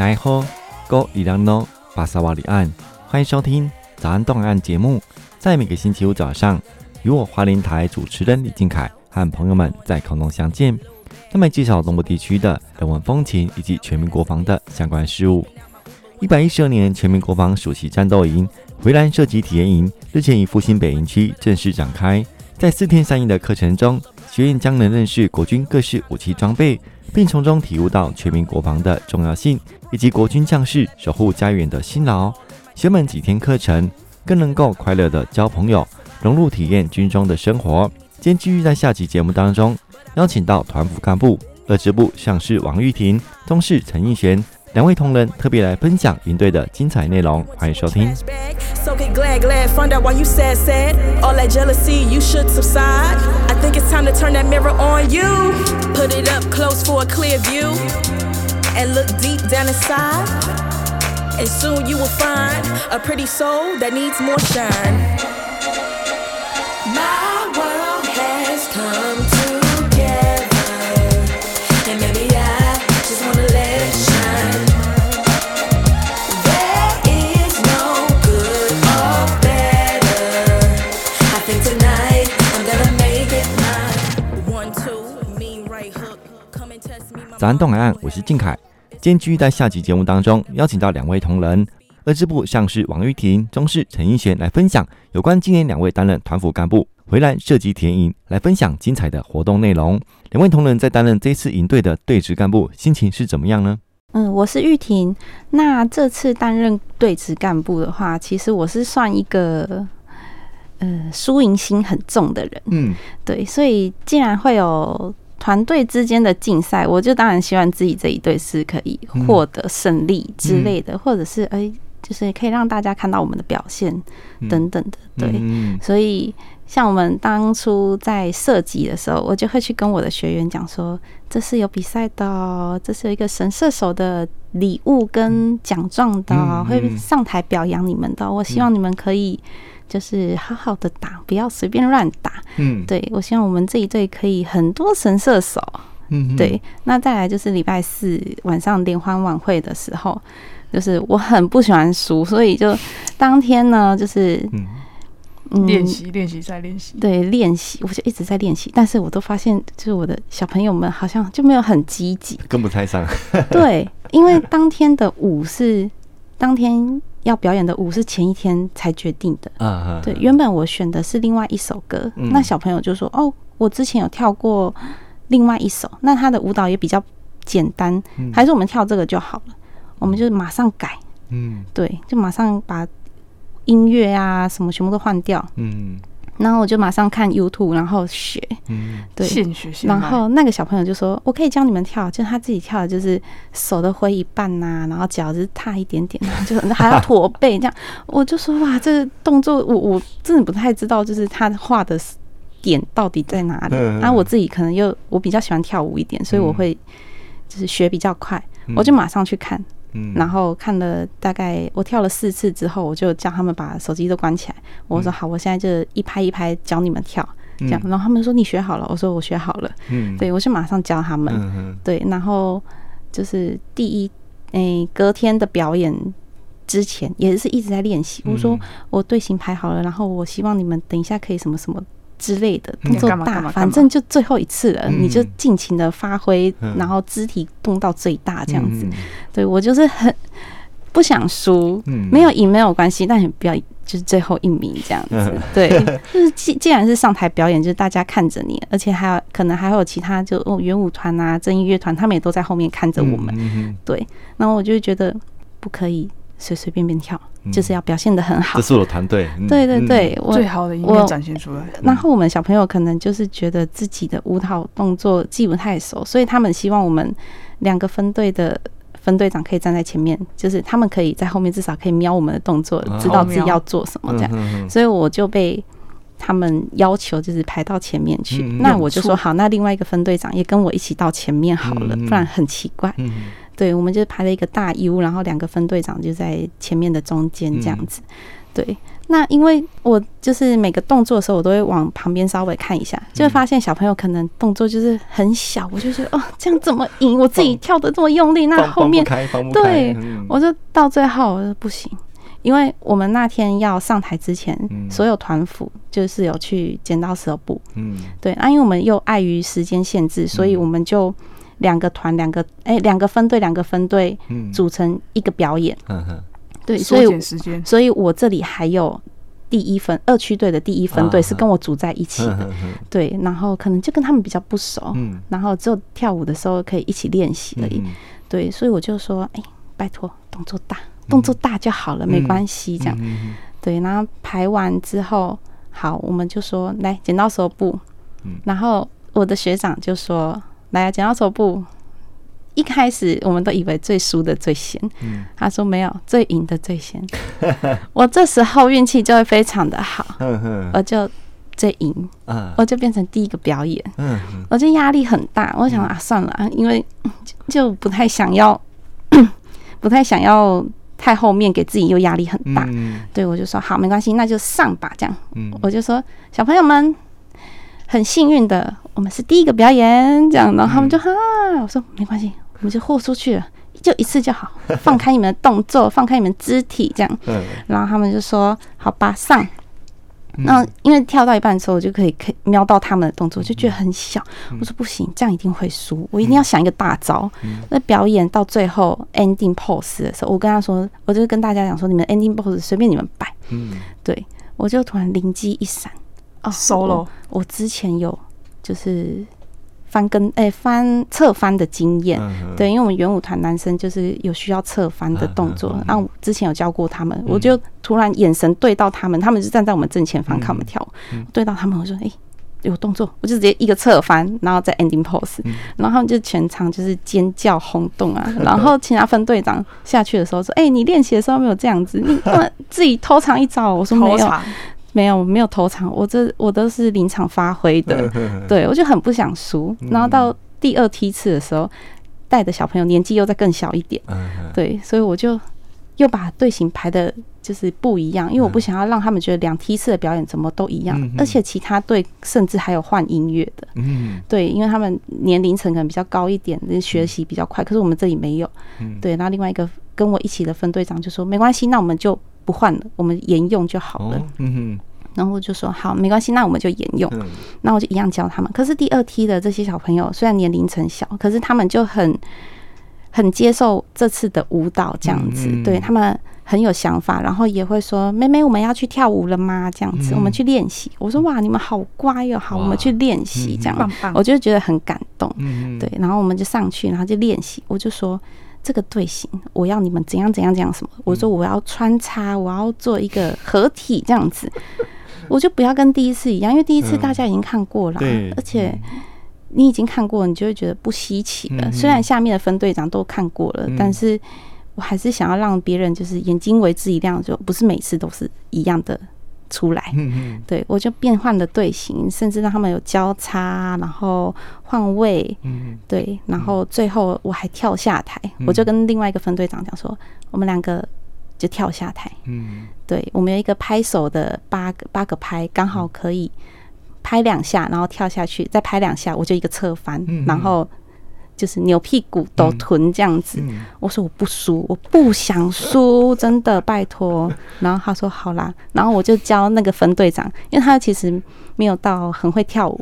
奈何哥伊朗诺巴萨瓦里安，欢迎收听早安档案节目。在每个星期五早上，与我华联台主持人李俊凯和朋友们在空中相见，他们介绍东部地区的人文风情以及全民国防的相关事务。一百一十二年全民国防暑期战斗营回蓝射击体验营日前于复兴北营区正式展开，在四天三夜的课程中，学员将能认识国军各式武器装备，并从中体悟到全民国防的重要性，以及国军将士守护家园的辛劳。学满几天课程，更能够快乐的交朋友，融入体验军中的生活。今天继续在下集节目当中邀请到团副干部二支部上士王玉婷、中士陈义璇两位同仁，特别来分享营队的精彩内容。欢迎收听。早安东海岸，我是靖凯。今天继续在下集节目当中邀请到两位同仁，二支部上士王玉婷、中士陈英贤来分享有关今年两位担任团辅干部洄澜射击体验营，来分享精彩的活动内容。两位同仁在担任这次营队的对职干部，心情是怎么样呢？嗯，我是玉婷。那这次担任对职干部的话，其实我是算一个呃输赢心很重的人。嗯，对，所以竟然会有。团队之间的竞赛，我就当然希望自己这一队是可以获得胜利之类的，嗯、或者是哎、欸，就是可以让大家看到我们的表现等等的。对，嗯、所以像我们当初在设计的时候，我就会去跟我的学员讲说，这是有比赛的，这是有一个神射手的礼物跟奖状的，会上台表扬你们的。我希望你们可以。就是好好的打，不要随便乱打。嗯，对，我希望我们这一队可以很多神射手。嗯，对。那再来就是礼拜四晚上联欢晚会的时候，就是我很不喜欢输，所以就当天呢，就是嗯，练习练习再练习。对，练习我就一直在练习，但是我都发现，就是我的小朋友们好像就没有很积极，跟不太上。对，因为当天的舞是当天。要表演的舞是前一天才决定的，啊，对，原本我选的是另外一首歌，那小朋友就说：“哦，我之前有跳过另外一首，那他的舞蹈也比较简单，还是我们跳这个就好了。”我们就马上改，嗯，对，就马上把音乐啊什么全部都换掉，嗯。然后我就马上看 YouTube，然后学，嗯，对，现学现。然后那个小朋友就说：“我可以教你们跳，就是他自己跳的，就是手都挥一半呐、啊，然后脚就是踏一点点，就还要驼背这样。”我就说：“哇，这个动作我我真的不太知道，就是他画的点到底在哪里。”然后我自己可能又我比较喜欢跳舞一点，所以我会就是学比较快，我就马上去看。嗯，然后看了大概我跳了四次之后，我就叫他们把手机都关起来。我说好，我现在就一拍一拍教你们跳，这样。然后他们说你学好了，我说我学好了。嗯，对，我就马上教他们。对，然后就是第一，诶，隔天的表演之前也是一直在练习。我说我队形排好了，然后我希望你们等一下可以什么什么。之类的动作大，反正就最后一次了，你就尽情的发挥，然后肢体动到最大这样子。对，我就是很不想输，没有赢没有关系，但也不要就是最后一名这样子。对，就是既既然是上台表演，就是大家看着你，而且还有可能还会有其他就哦元舞团啊、正义乐团，他们也都在后面看着我们。对，然后我就觉得不可以。随随便便跳，就是要表现的很好。这是我团队，对对对，我最好的一面展现出来。然后我们小朋友可能就是觉得自己的舞蹈动作记不太熟，所以他们希望我们两个分队的分队长可以站在前面，就是他们可以在后面至少可以瞄我们的动作，知道自己要做什么这样。所以我就被他们要求就是排到前面去。那我就说好，那另外一个分队长也跟我一起到前面好了，不然很奇怪。对，我们就排了一个大 U，然后两个分队长就在前面的中间这样子。对，那因为我就是每个动作的时候，我都会往旁边稍微看一下，就会发现小朋友可能动作就是很小，我就觉得哦，这样怎么赢？我自己跳的这么用力，那后面对，我就到最后我就不行，因为我们那天要上台之前，所有团辅就是有去剪刀石头布，嗯，对，啊，因为我们又碍于时间限制，所以我们就两个团两个哎两个分队两个分队组成一个表演，嗯哼。对，所以所以我这里还有第一分二区队的第一分队是跟我组在一起的，对，然后可能就跟他们比较不熟，然后只有跳舞的时候可以一起练习而已，对，所以我就说，哎，拜托，动作大，动作大就好了，没关系，这样，对，然后排完之后，好，我们就说来剪刀石头布，然后我的学长就说，来啊，剪刀手布。一开始我们都以为最输的最先，嗯、他说没有，最赢的最先。我这时候运气就会非常的好，我就最赢，我就变成第一个表演，我就压力很大。我想啊，算了啊，因为就不太想要，不太想要太后面给自己又压力很大。对，我就说好，没关系，那就上吧。这样，我就说小朋友们。很幸运的，我们是第一个表演，这样，然后他们就哈，我说没关系，我们就豁出去了，就一次就好，放开你们的动作，放开你们肢体，这样，然后他们就说好吧，上。那因为跳到一半的时候，我就可以可以瞄到他们的动作，就觉得很小。我说不行，这样一定会输，我一定要想一个大招。那表演到最后 ending pose 的时候，我跟他说，我就跟大家讲说，你们 ending pose 随便你们摆。嗯，对，我就突然灵机一闪。哦，solo，我之前有就是翻跟哎、欸、翻侧翻的经验，对，因为我们元舞团男生就是有需要侧翻的动作，然后之前有教过他们，我就突然眼神对到他们，他们就站在我们正前方看我们跳舞，对到他们，我说哎、欸、有动作，我就直接一个侧翻，然后再 ending pose，然后他们就全场就是尖叫轰动啊，然后其他分队长下去的时候说，哎、欸，你练习的时候没有这样子，你 自己偷藏一招，我说没有。没有，没有投场，我这我都是临场发挥的，对，我就很不想输。然后到第二梯次的时候，带的小朋友年纪又再更小一点，对，所以我就又把队形排的就是不一样，因为我不想要让他们觉得两梯次的表演怎么都一样，而且其他队甚至还有换音乐的，嗯对，因为他们年龄层可能比较高一点，学习比较快，可是我们这里没有，对。然后另外一个跟我一起的分队长就说没关系，那我们就。不换了，我们沿用就好了。嗯哼，然后我就说好，没关系，那我们就沿用。那我就一样教他们。可是第二梯的这些小朋友，虽然年龄层小，可是他们就很很接受这次的舞蹈这样子。对，他们很有想法，然后也会说：“妹妹，我们要去跳舞了吗？”这样子，我们去练习。我说：“哇，你们好乖哦，好，我们去练习。”这样，我就觉得很感动。对，然后我们就上去，然后就练习。我就说。这个队形，我要你们怎样怎样怎样什么？我说我要穿插，我要做一个合体这样子，我就不要跟第一次一样，因为第一次大家已经看过了，而且你已经看过，你就会觉得不稀奇了。虽然下面的分队长都看过了，但是我还是想要让别人就是眼睛为之一亮，就不是每次都是一样的。出来，对，我就变换了队形，甚至让他们有交叉，然后换位，对，然后最后我还跳下台，我就跟另外一个分队长讲说，我们两个就跳下台，嗯。对，我们有一个拍手的八个八个拍，刚好可以拍两下，然后跳下去，再拍两下，我就一个侧翻，然后。就是扭屁股抖臀这样子，我说我不输，我不想输，真的拜托。然后他说好啦，然后我就教那个分队长，因为他其实没有到很会跳舞。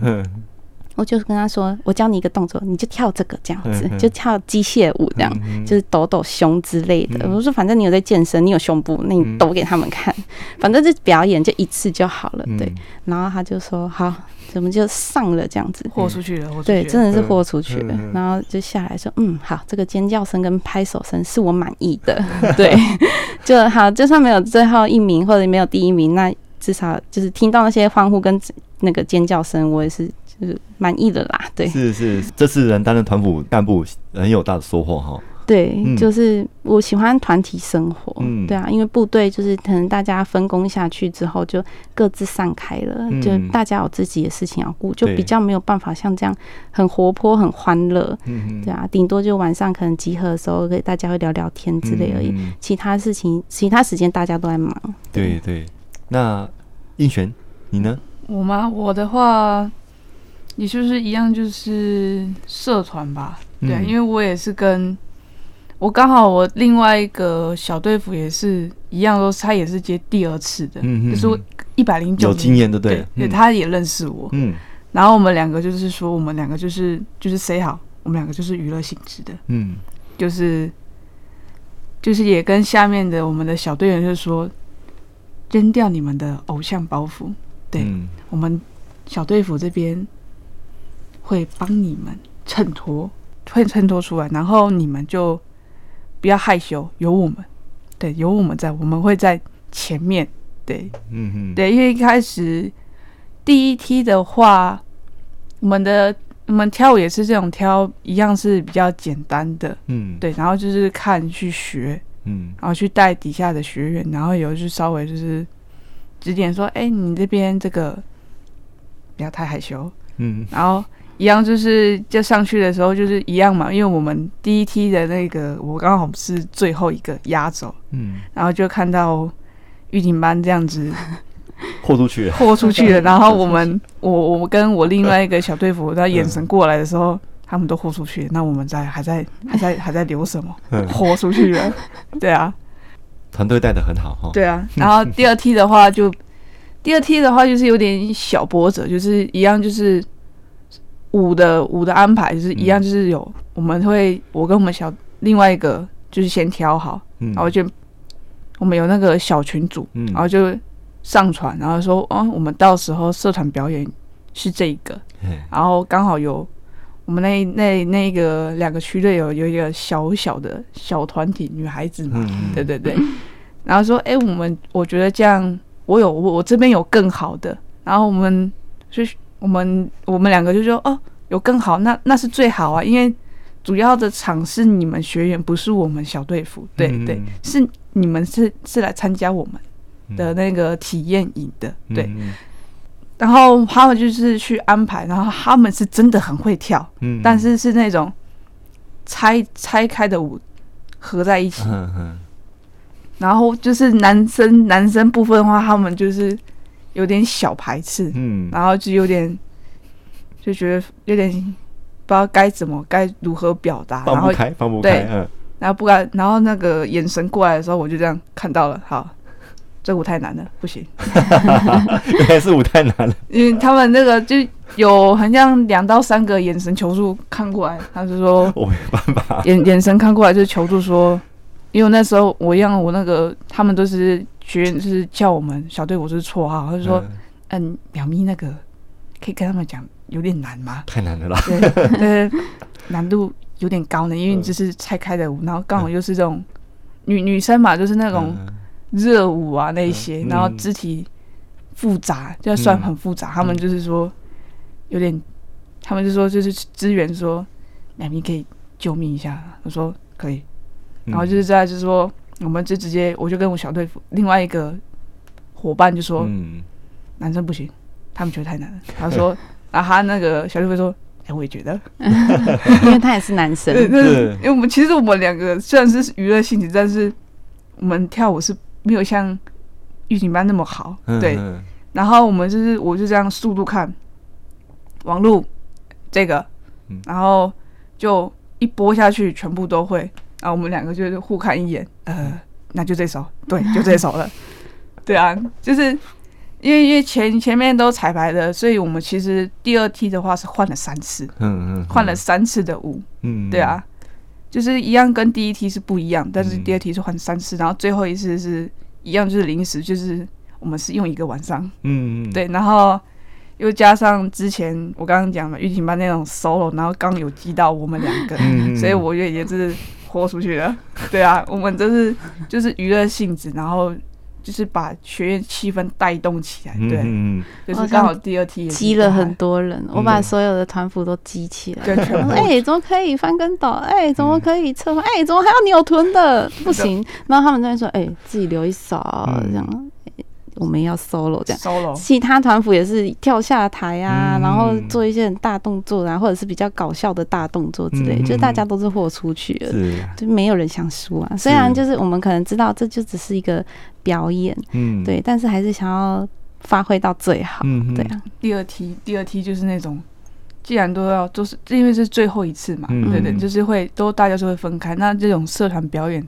我就跟他说：“我教你一个动作，你就跳这个这样子，就跳机械舞这样，就是抖抖胸之类的。”我说：“反正你有在健身，你有胸部，那你抖给他们看。反正这表演就一次就好了。”对。然后他就说：“好，我们就上了这样子，豁出去了。对，真的是豁出去了。然后就下来说：‘嗯，好，这个尖叫声跟拍手声是我满意的。’对，就好，就算没有最后一名或者没有第一名，那至少就是听到那些欢呼跟那个尖叫声，我也是。”就是满意的啦，对，是是，这次能担任团辅干部很有大的收获哈。对，嗯、就是我喜欢团体生活，嗯，对啊，因为部队就是可能大家分工下去之后就各自散开了，嗯、就大家有自己的事情要顾，就比较没有办法像这样很活泼、很欢乐，嗯，对啊，顶多就晚上可能集合的时候，给大家会聊聊天之类而已，嗯、其他事情、其他时间大家都在忙。对对。对那应璇，你呢？我吗？我的话，也就是一样，就是社团吧。对、嗯，因为我也是跟我刚好，我另外一个小队服也是一样，都他也是接第二次的，嗯、就是一百零九有经验的，对，对、嗯，他也认识我。嗯，然后我们两个就是说，我们两个就是就是 say 好，我们两个就是娱乐性质的，嗯，就是就是也跟下面的我们的小队员就是说，扔掉你们的偶像包袱，对、嗯、我们小队服这边会帮你们衬托。会衬托出来，然后你们就不要害羞，有我们，对，有我们在，我们会在前面，对，嗯嗯，对，因为一开始第一梯的话，我们的我们跳舞也是这种跳，一样是比较简单的，嗯，对，然后就是看去学，嗯，然后去带底下的学员，然后有就稍微就是指点说，哎，你这边这个不要太害羞，嗯，然后。一样就是就上去的时候就是一样嘛，因为我们第一梯的那个我刚好是最后一个压轴，嗯，然后就看到预警班这样子 豁出去了，豁出去了。然后 我们我我跟我另外一个小队服，他眼神过来的时候，嗯、他们都豁出去了，那我们在还在还在还在留什么？豁出去了，对啊，团队带的很好哈。对啊，然后第二梯的话就第二梯的话就是有点小波折，就是一样就是。舞的舞的安排就是一样，就是有、嗯、我们会我跟我们小另外一个就是先挑好，嗯、然后就我们有那个小群组，嗯、然后就上传，然后说哦，我们到时候社团表演是这一个，然后刚好有我们那那那个两个区队有有一个小小的小团体女孩子嘛，嗯、对对对，然后说哎，我们我觉得这样我有我我这边有更好的，然后我们就。我们我们两个就说哦，有更好，那那是最好啊，因为主要的场是你们学员，不是我们小队服，对、嗯、对，是你们是是来参加我们的那个体验营的，对、嗯。然后他们就是去安排，然后他们是真的很会跳，嗯、但是是那种拆拆开的舞合在一起，嗯嗯、然后就是男生男生部分的话，他们就是。有点小排斥，嗯，然后就有点就觉得有点不知道该怎么该如何表达，放不开，放不开，对，嗯，然后不敢，然后那个眼神过来的时候，我就这样看到了，好，这舞太难了，不行，原来是舞太难了，因为他们那个就有很像两到三个眼神求助看过来，他就说 我没办法，眼眼神看过来就求助说，因为那时候我一样，我那个他们都是。学员就是叫我们小队伍是绰号，他就说：“嗯，淼咪那个可以跟他们讲有点难吗？太难了啦，对，难度有点高呢，因为你这是拆开的舞，然后刚好又是这种女女生嘛，就是那种热舞啊那些，然后肢体复杂，就算很复杂。他们就是说有点，他们就说就是支援说淼咪可以救命一下，我说可以，然后就是在就是说。”我们就直接，我就跟我小队辅另外一个伙伴就说，嗯，男生不行，他们觉得太难了。他说，然后他那个小队会说，哎，我也觉得，因为他也是男生，对，因为我们其实我们两个虽然是娱乐性质，但是我们跳舞是没有像预警班那么好，对。然后我们就是，我就这样速度看，网路这个，然后就一播下去，全部都会。然后我们两个就是互看一眼，呃，那就这首，对，就这首了，对啊，就是因为因为前前面都彩排的，所以我们其实第二梯的话是换了三次，嗯嗯，换了三次的舞，嗯，对啊，就是一样跟第一梯是不一样，但是第二梯是换三次，然后最后一次是一样，就是临时，就是我们是用一个晚上，嗯嗯，对，然后又加上之前我刚刚讲的玉婷班那种 solo，然后刚有记到我们两个，所以我也也是。豁出去了，对啊，我们这是就是娱乐性质，然后就是把学院气氛带动起来，对，嗯、就是刚好第二梯积了很多人，我把所有的团服都积起来，哎、欸，怎么可以翻跟斗？哎、欸，怎么可以侧翻？哎、欸，怎么还要扭臀的？不行，然后他们在说，哎、欸，自己留一手这样。我们要 solo 这样。solo，其他团服也是跳下台啊，嗯、然后做一些很大动作啊，或者是比较搞笑的大动作之类，嗯、就是大家都是豁出去了，就没有人想输啊。虽然就是我们可能知道这就只是一个表演，嗯，对，但是还是想要发挥到最好，嗯，对啊。第二梯，第二梯就是那种。既然都要都是，因为是最后一次嘛，嗯、对对，就是会都大家是会分开。那这种社团表演，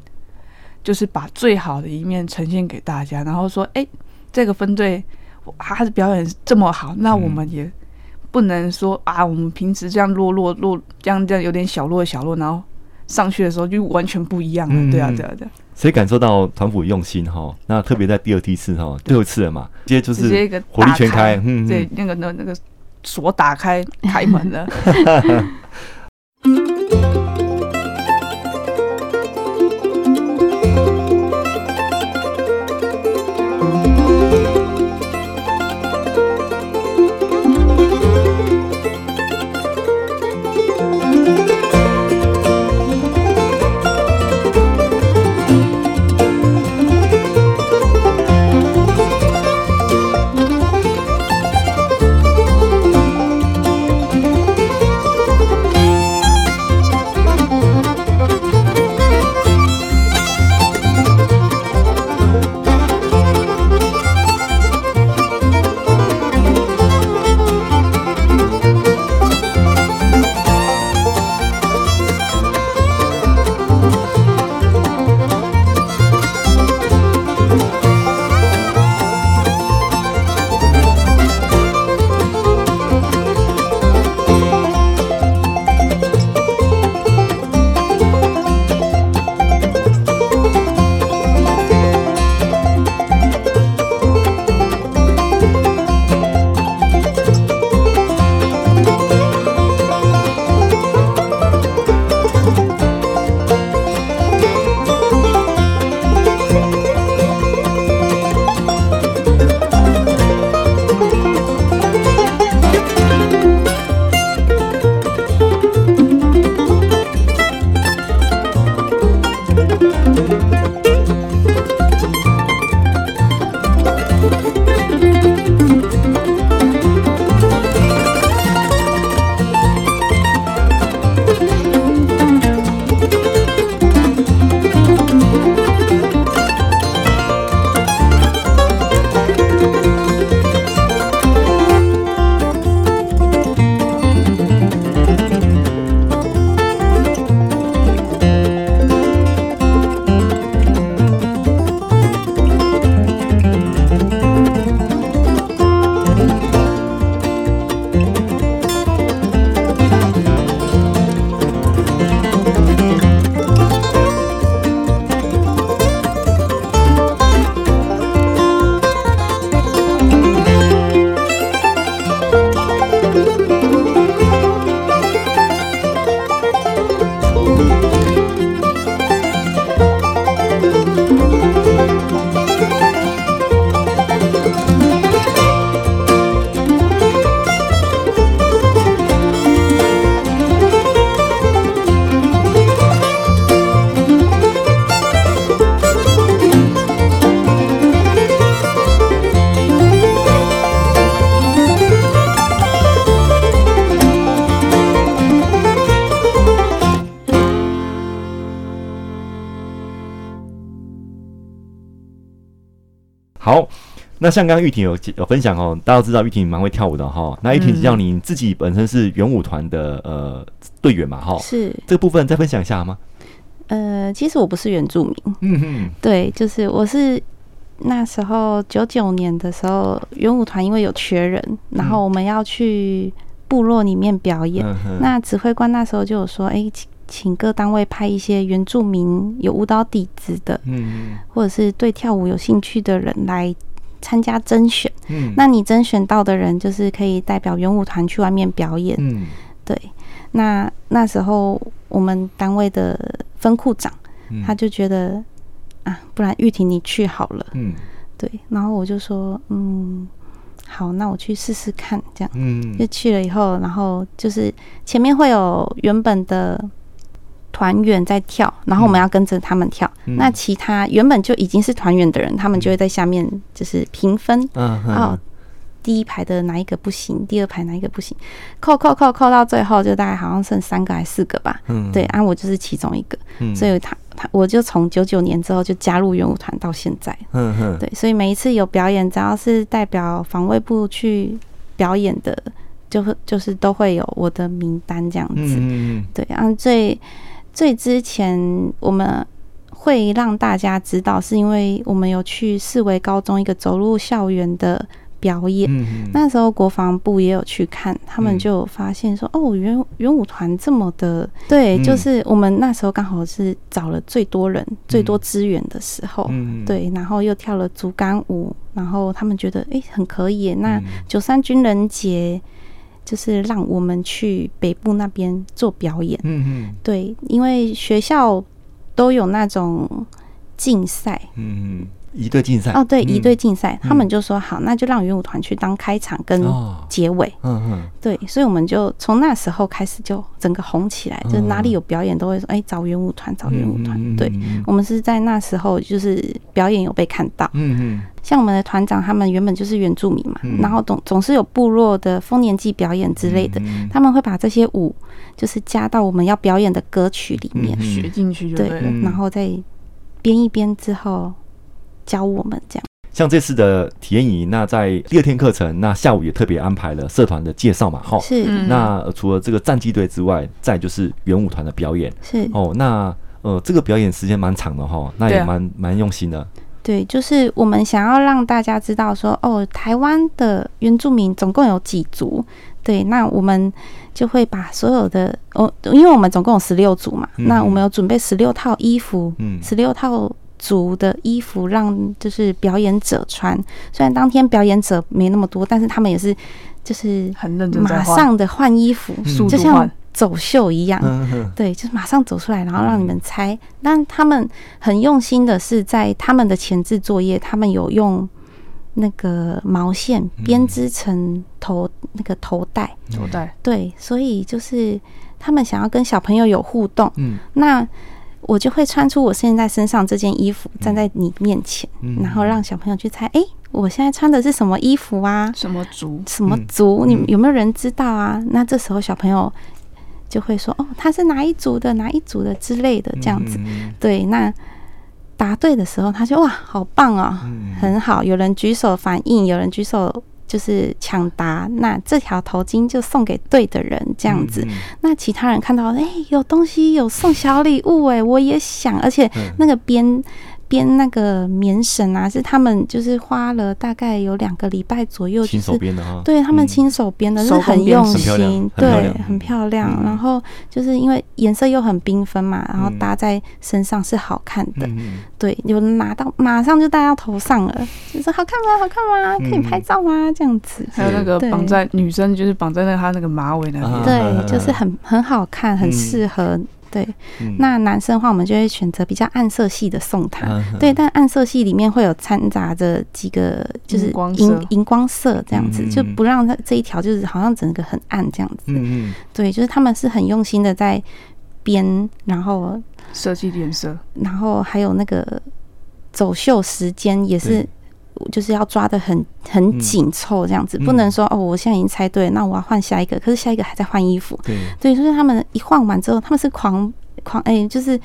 就是把最好的一面呈现给大家，然后说，哎、欸，这个分队他的表演这么好，那我们也不能说啊，我们平时这样落落落，这样这样有点小落小落，然后上去的时候就完全不一样了。嗯、对啊，对啊，对啊。所以感受到团辅用心哈，那特别在第二梯次哈，最后一次了嘛，直接就是火力全开，嗯，对，那个那那个。锁打开，开门了。好，那像刚刚玉婷有有分享哦，大家都知道玉婷蛮会跳舞的哈。那玉婷只要你自己本身是元舞团的呃队员嘛哈，是这个部分再分享一下吗？呃，其实我不是原住民，嗯哼，对，就是我是那时候九九年的时候，元舞团因为有缺人，然后我们要去部落里面表演，嗯、那指挥官那时候就有说，哎、欸。请各单位派一些原住民有舞蹈底子的，嗯，或者是对跳舞有兴趣的人来参加甄选。嗯，那你甄选到的人就是可以代表圆舞团去外面表演。嗯，对。那那时候我们单位的分库长，他就觉得啊，不然玉婷你去好了。嗯，对。然后我就说，嗯，好，那我去试试看，这样。嗯，就去了以后，然后就是前面会有原本的。团员在跳，然后我们要跟着他们跳。嗯、那其他原本就已经是团员的人，他们就会在下面就是评分。嗯哼哦，第一排的哪一个不行？第二排哪一个不行？扣扣扣扣到最后，就大概好像剩三个还是四个吧。嗯，对，啊，我就是其中一个，嗯、所以他他我就从九九年之后就加入圆舞团到现在。嗯哼，对，所以每一次有表演，只要是代表防卫部去表演的，就会就是都会有我的名单这样子。嗯嗯对，然后最最之前我们会让大家知道，是因为我们有去四维高中一个走入校园的表演。嗯那时候国防部也有去看，他们就有发现说，哦，圆圆舞团这么的，对，嗯。就是我们那时候刚好是找了最多人、最多资源的时候，嗯，对，然后又跳了竹竿舞，然后他们觉得，哎，很可以。那嗯。九三军人节就是让我们去北部那边做表演，嗯嗯。对，因为学校都有那种竞赛。嗯嗯，一队竞赛。哦，对，嗯。一队竞赛，嗯。他们就说好，那就让圆舞团去当开场跟哦。结尾。嗯嗯。对，所以我们就从那时候开始就整个红起来，就哪里有表演都会说，哎，找圆舞团，找圆舞团。对，嗯我们是在那时候就是表演有被看到。嗯嗯像我们的团长，他们原本就是原住民嘛，嗯。然后总总是有部落的丰年祭表演之类的，嗯他们会把这些舞就是加到我们要表演的歌曲里面，嗯学进去就对然后再编一编之后教我们这样。像这次的体验营，那在第二天课程，那下午也特别安排了社团的介绍嘛，哈。是、嗯那呃除了这个战绩队之外，再就是元舞团的表演是，哦。那呃，这个表演时间蛮长的哈，那也蛮蛮用心的。对，就是我们想要让大家知道说，哦，台湾的原住民总共有几族？对，那我们就会把所有的哦，因为我们总共有十六组嘛，嗯那我们有准备十六套衣服，嗯十六套组的衣服让就是表演者穿。虽然当天表演者没那么多，但是他们也是就是很认真马上的换衣服，速就像，走秀一样。嗯对，就是马上走出来，然后让你们猜。但他们很用心的是，在他们的前置作业，他们有用那个毛线编织成头、那个头带。头带，对，所以就是他们想要跟小朋友有互动，嗯那我就会穿出我现在身上这件衣服，站在你面前，嗯然后让小朋友去猜，哎、我现在穿的是什么衣服啊？什么族？什么嗯族？你嗯有没有人知道啊？那这时候小朋友就会说：“哦，他是哪一族的，哪一族的之类的，这样子。嗯对，那答对的时候，他就哇，好棒哦，嗯很好。有人举手反应，有人举手就是抢答，那这条头巾就送给对的人，这样子。嗯那其他人看到，哎、有东西，有送小礼物，哎，我也想，而且嗯那个编。编那个棉绳啊，是他们就是花了大概有两个礼拜左右，就亲手编的哈，对他们嗯。亲手编的，是手工编很用心，对，很漂亮。嗯。然后就是因为颜色又很缤纷嘛，然后嗯搭在身上是好看的，嗯对，有拿到马上就戴到头上了，就是好看吗？好看吗？可以嗯拍照吗？这样子，还有那个绑在女生，就是绑在那个她那个马尾那啊。边，对，就是很很好看，很嗯。适合。对，嗯。那男生的话，我们就会选择比较暗色系的送他。嗯。对，但暗色系里面会有掺杂着几个，就是荧光荧荧光色这样子，嗯就不让它这一条就是好像整个很暗这样子。嗯嗯。对，就是他们是很用心的在编，然后设计颜色，然后还有那个走秀时间也是对，就是要抓的很很紧凑这样子，嗯不能说哦，我现在已经猜对了，那我要换下一个，可是下一个还在换衣服。对，对，就是他们一换完之后，他们是狂狂哎、就是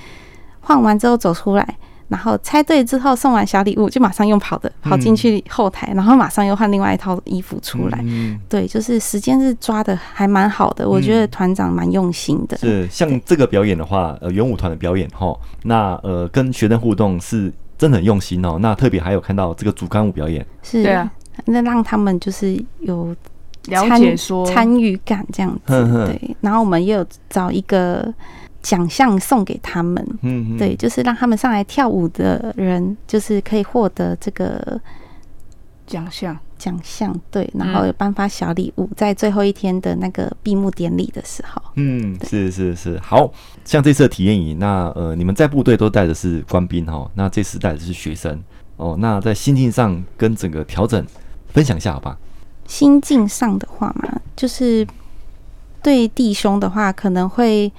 换完之后走出来。然后猜对之后送完小礼物，就马上用跑的跑进去后台，然后马上又换另外一套衣服出来。嗯对，就是时间是抓的还蛮好的，我觉得团长蛮用心的。是像这个表演的话，呃，元舞团的表演哈，那呃跟学生互动是真的很用心哦。那特别还有看到这个主干舞表演，是，对啊，那让他们就是有了参解说参与感这样子。对，然后我们也有找一个奖项送给他们。嗯，对，就是让他们上来跳舞的人，就是可以获得这个奖项，奖项。对，然后有颁发小礼物，在最后一天的那个闭幕典礼的时候。嗯，是是是，好像这次的体验营，那呃，你们在部队都带的是官兵哈，那这次带的是学生哦。那在心境上跟整个调整分享一下好吧？心境上的话嘛，就是对弟兄的话，可能会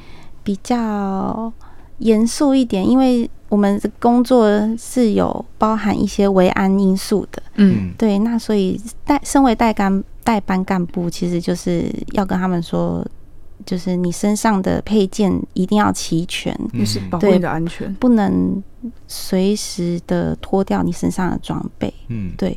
比较严肃一点，因为我们的工作是有包含一些维安因素的。嗯，对，那所以带身为带干代班干部，其实就是要跟他们说，就是你身上的配件一定要齐全，就、嗯、是保护你的安全，不能随时的脱掉你身上的装备。嗯，对。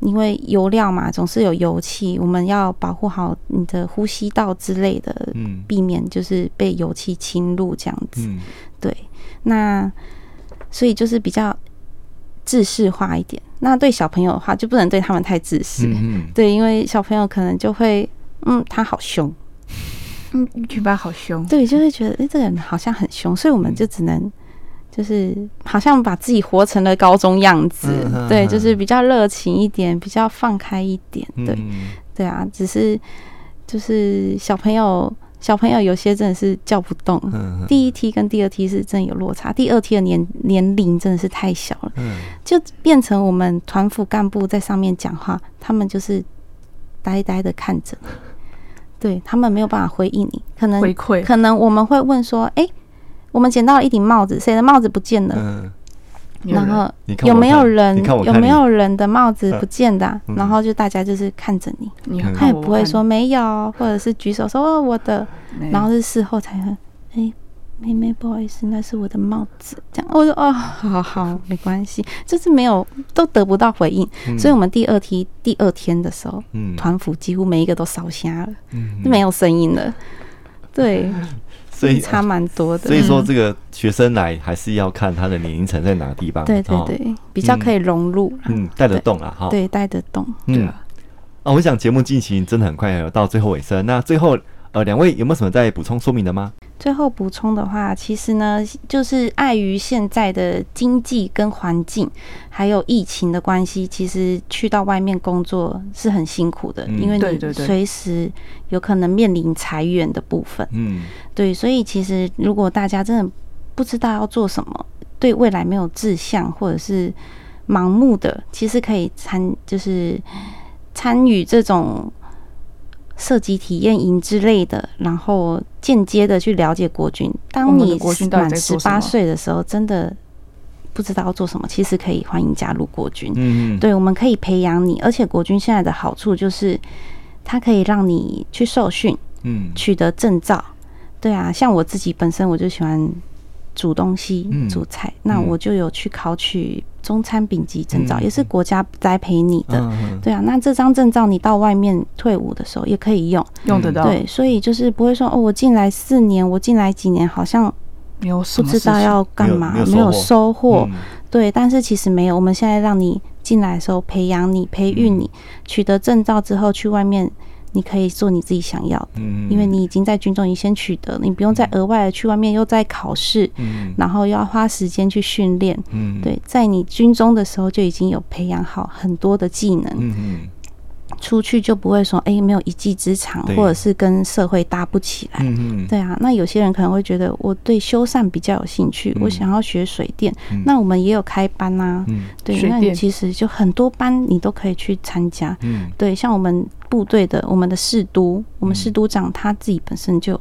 因为油料嘛，总是有油气，我们要保护好你的呼吸道之类的，嗯，避免就是被油气侵入这样子。嗯、对，那所以就是比较制式化一点。那对小朋友的话，就不能对他们太自私。嗯嗯对，因为小朋友可能就会，嗯，他好凶，嗯，去吧，好凶。对，就会觉得，哎、欸，这个人好像很凶，所以我们就只能。就是好像把自己活成了高中样子，嗯、对，就是比较热情一点，比较放开一点，对，嗯、对。啊，只是就是小朋友，小朋友有些真的是叫不动，嗯、第一梯跟第二梯是真的有落差，第二梯的年年龄真的是太小了，嗯、就变成我们团副干部在上面讲话，他们就是呆呆的看着，对，他们没有办法回应你，可能回馈，可能我们会问说，哎、欸。我们捡到了一顶帽子，谁的帽子不见了？嗯，然后有没有人？有没有人的帽子不见的？然后就大家就是看着你，他也不会说没有，或者是举手说哦我的，然后是事后才说，哎，妹妹不好意思，那是我的帽子。这样我说哦，好好没关系，就是没有都得不到回应，所以我们第二梯第二天的时候，团服几乎每一个都烧瞎了，嗯。没有声音了，对。所以差蛮多的，所以说这个学生来还是要看他的年龄层在哪个地方，对对对，比较可以融入，嗯，带得动啊，哈，对，带得动，嗯，啊，我想节目进行真的很快，到最后尾声，那最后。呃，两位有没有什么再补充说明的吗？最后补充的话，其实呢，就是碍于现在的经济跟环境，还有疫情的关系，其实去到外面工作是很辛苦的，嗯、因为你随时有可能面临裁员的部分。嗯，对，所以其实如果大家真的不知道要做什么，对未来没有志向，或者是盲目的，其实可以参，就是参与这种。射击体验营之类的，然后间接的去了解国军。当你满十八岁的时候，真的不知道要做什么，其实可以欢迎加入国军。嗯，对，我们可以培养你，而且国军现在的好处就是，它可以让你去受训，嗯，取得证照。对啊，像我自己本身，我就喜欢。煮东西、煮菜，嗯、那我就有去考取中餐丙级证照，嗯、也是国家栽培你的。嗯、对啊，那这张证照你到外面退伍的时候也可以用，用得到。对，所以就是不会说哦，我进来四年，我进来几年，好像没有不知道要干嘛，没有收获。嗯、对，但是其实没有，我们现在让你进来的时候培养你、培育你，取得证照之后去外面。你可以做你自己想要的，嗯，因为你已经在军中已经先取得了，你不用再额外的去外面又再考试，嗯，然后又要花时间去训练，嗯，对，在你军中的时候就已经有培养好很多的技能，嗯。出去就不会说哎、欸，没有一技之长，或者是跟社会搭不起来。嗯嗯对啊，那有些人可能会觉得我对修缮比较有兴趣，嗯、我想要学水电。嗯、那我们也有开班啊。嗯、对，那你其实就很多班你都可以去参加。嗯，对，像我们部队的，我们的士督，我们士督长他自己本身就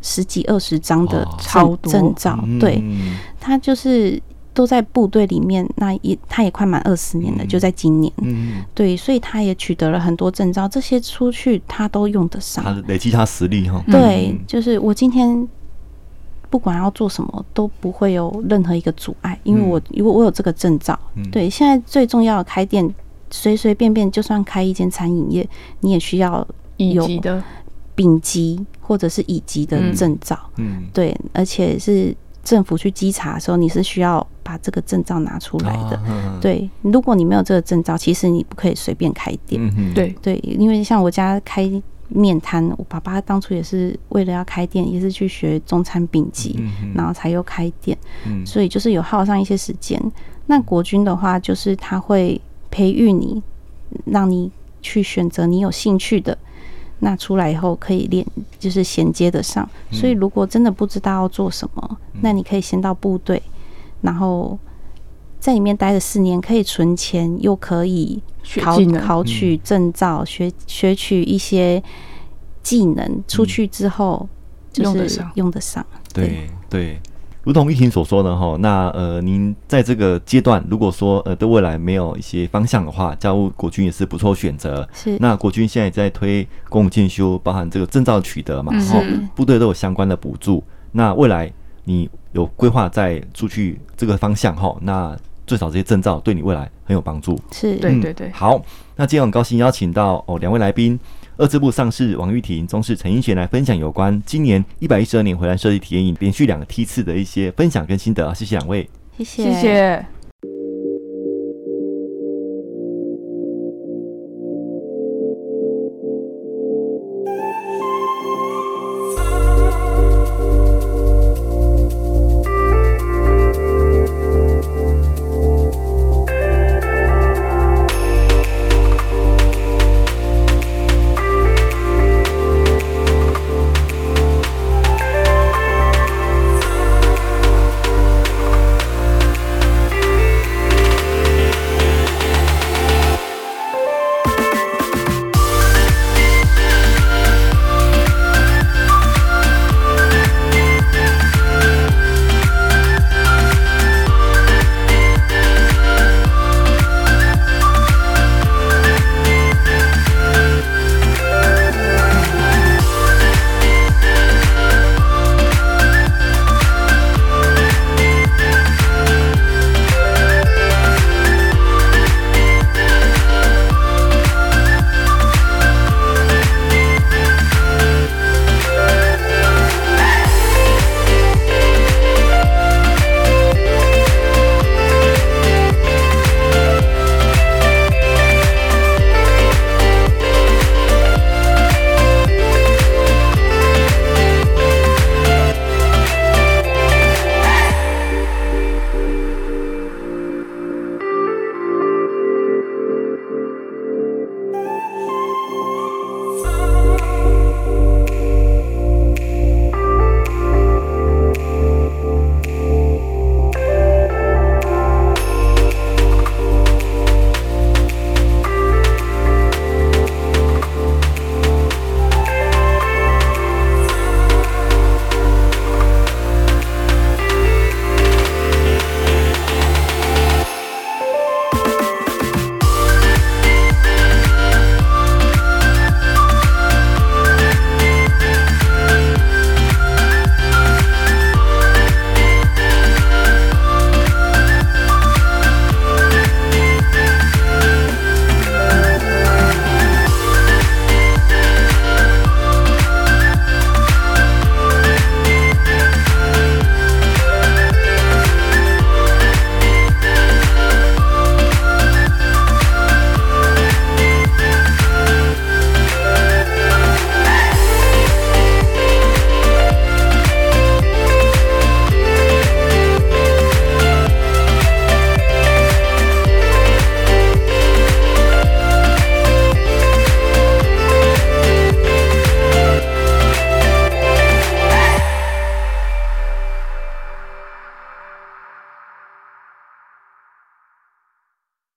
十几二十张的超证照，哦、对，嗯、他就是。都在部队里面，那也他也快满二十年了，嗯、就在今年，嗯，对，所以他也取得了很多证照，这些出去他都用得上，他累积他实力哈。对，嗯、就是我今天不管要做什么，都不会有任何一个阻碍，因为我因为我有这个证照。嗯、对，现在最重要的开店，随随便便就算开一间餐饮业，你也需要有丙级或者是乙级的证照。嗯，嗯。对，而且是。政府去稽查的时候，你是需要把这个证照拿出来的。啊、对，如果你没有这个证照，其实你不可以随便开店。嗯、对对，因为像我家开面摊，我爸爸当初也是为了要开店，也是去学中餐丙级，嗯、然后才又开店。嗯、所以就是有耗上一些时间。那国军的话，就是他会培育你，让你去选择你有兴趣的。那出来以后可以连，就是衔接得上。所以如果真的不知道要做什么，那你可以先到部队，然后在里面待了四年，可以存钱，又可以考考取证照，学学取一些技能。出去之后就是用得上，对对。如同玉婷所说的哈，那呃，您在这个阶段，如果说呃对未来没有一些方向的话，加入国军也是不错选择。是。那国军现在也在推公务进修，包含这个证照取得嘛，然后部队都有相关的补助。那未来你有规划再出去这个方向哈？那最少这些证照对你未来很有帮助。是，对对对。好，那今天很高兴邀请到哦两位来宾。二支部上市王玉婷、中士陈英贤来分享有关今年一百一十二年回蓝设计体验营连续两个梯次的一些分享跟心得啊，谢谢两位，谢谢。谢谢。